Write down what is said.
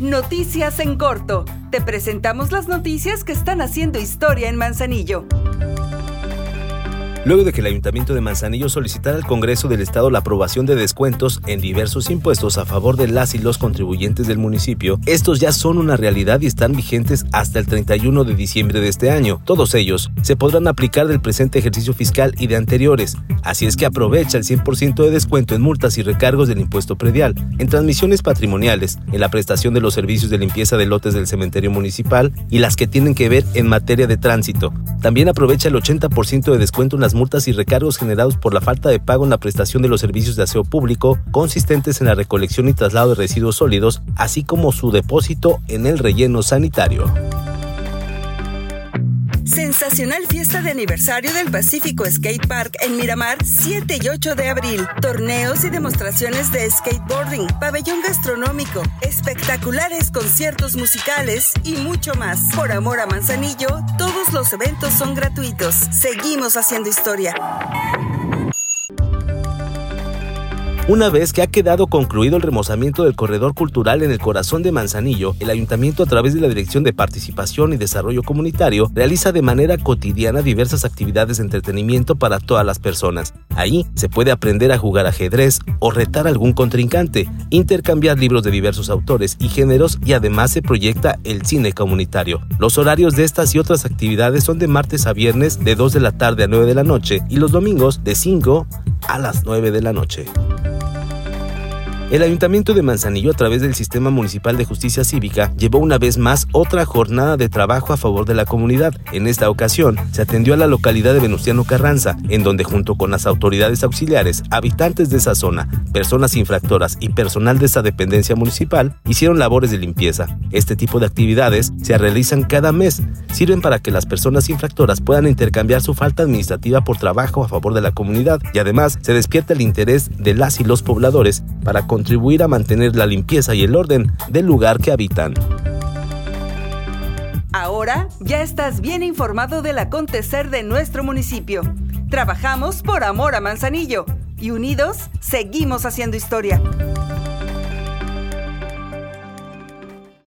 Noticias en corto. Te presentamos las noticias que están haciendo historia en Manzanillo. Luego de que el Ayuntamiento de Manzanillo solicitara al Congreso del Estado la aprobación de descuentos en diversos impuestos a favor de las y los contribuyentes del municipio, estos ya son una realidad y están vigentes hasta el 31 de diciembre de este año. Todos ellos se podrán aplicar del presente ejercicio fiscal y de anteriores, así es que aprovecha el 100% de descuento en multas y recargos del impuesto predial, en transmisiones patrimoniales, en la prestación de los servicios de limpieza de lotes del cementerio municipal y las que tienen que ver en materia de tránsito. También aprovecha el 80% de descuento en las multas y recargos generados por la falta de pago en la prestación de los servicios de aseo público consistentes en la recolección y traslado de residuos sólidos, así como su depósito en el relleno sanitario. Sensacional fiesta de aniversario del Pacífico Skate Park en Miramar, 7 y 8 de abril. Torneos y demostraciones de skateboarding, pabellón gastronómico, espectaculares conciertos musicales y mucho más. Por amor a Manzanillo, todos los eventos son gratuitos. Seguimos haciendo historia. Una vez que ha quedado concluido el remozamiento del corredor cultural en el corazón de Manzanillo, el ayuntamiento a través de la Dirección de Participación y Desarrollo Comunitario realiza de manera cotidiana diversas actividades de entretenimiento para todas las personas. Ahí se puede aprender a jugar ajedrez o retar a algún contrincante, intercambiar libros de diversos autores y géneros y además se proyecta el cine comunitario. Los horarios de estas y otras actividades son de martes a viernes de 2 de la tarde a 9 de la noche y los domingos de 5 a las 9 de la noche. El Ayuntamiento de Manzanillo, a través del Sistema Municipal de Justicia Cívica, llevó una vez más otra jornada de trabajo a favor de la comunidad. En esta ocasión, se atendió a la localidad de Venustiano Carranza, en donde junto con las autoridades auxiliares, habitantes de esa zona, personas infractoras y personal de esa dependencia municipal, hicieron labores de limpieza. Este tipo de actividades se realizan cada mes, sirven para que las personas infractoras puedan intercambiar su falta administrativa por trabajo a favor de la comunidad y además se despierta el interés de las y los pobladores para contribuir a mantener la limpieza y el orden del lugar que habitan. Ahora ya estás bien informado del acontecer de nuestro municipio. Trabajamos por amor a Manzanillo y unidos seguimos haciendo historia.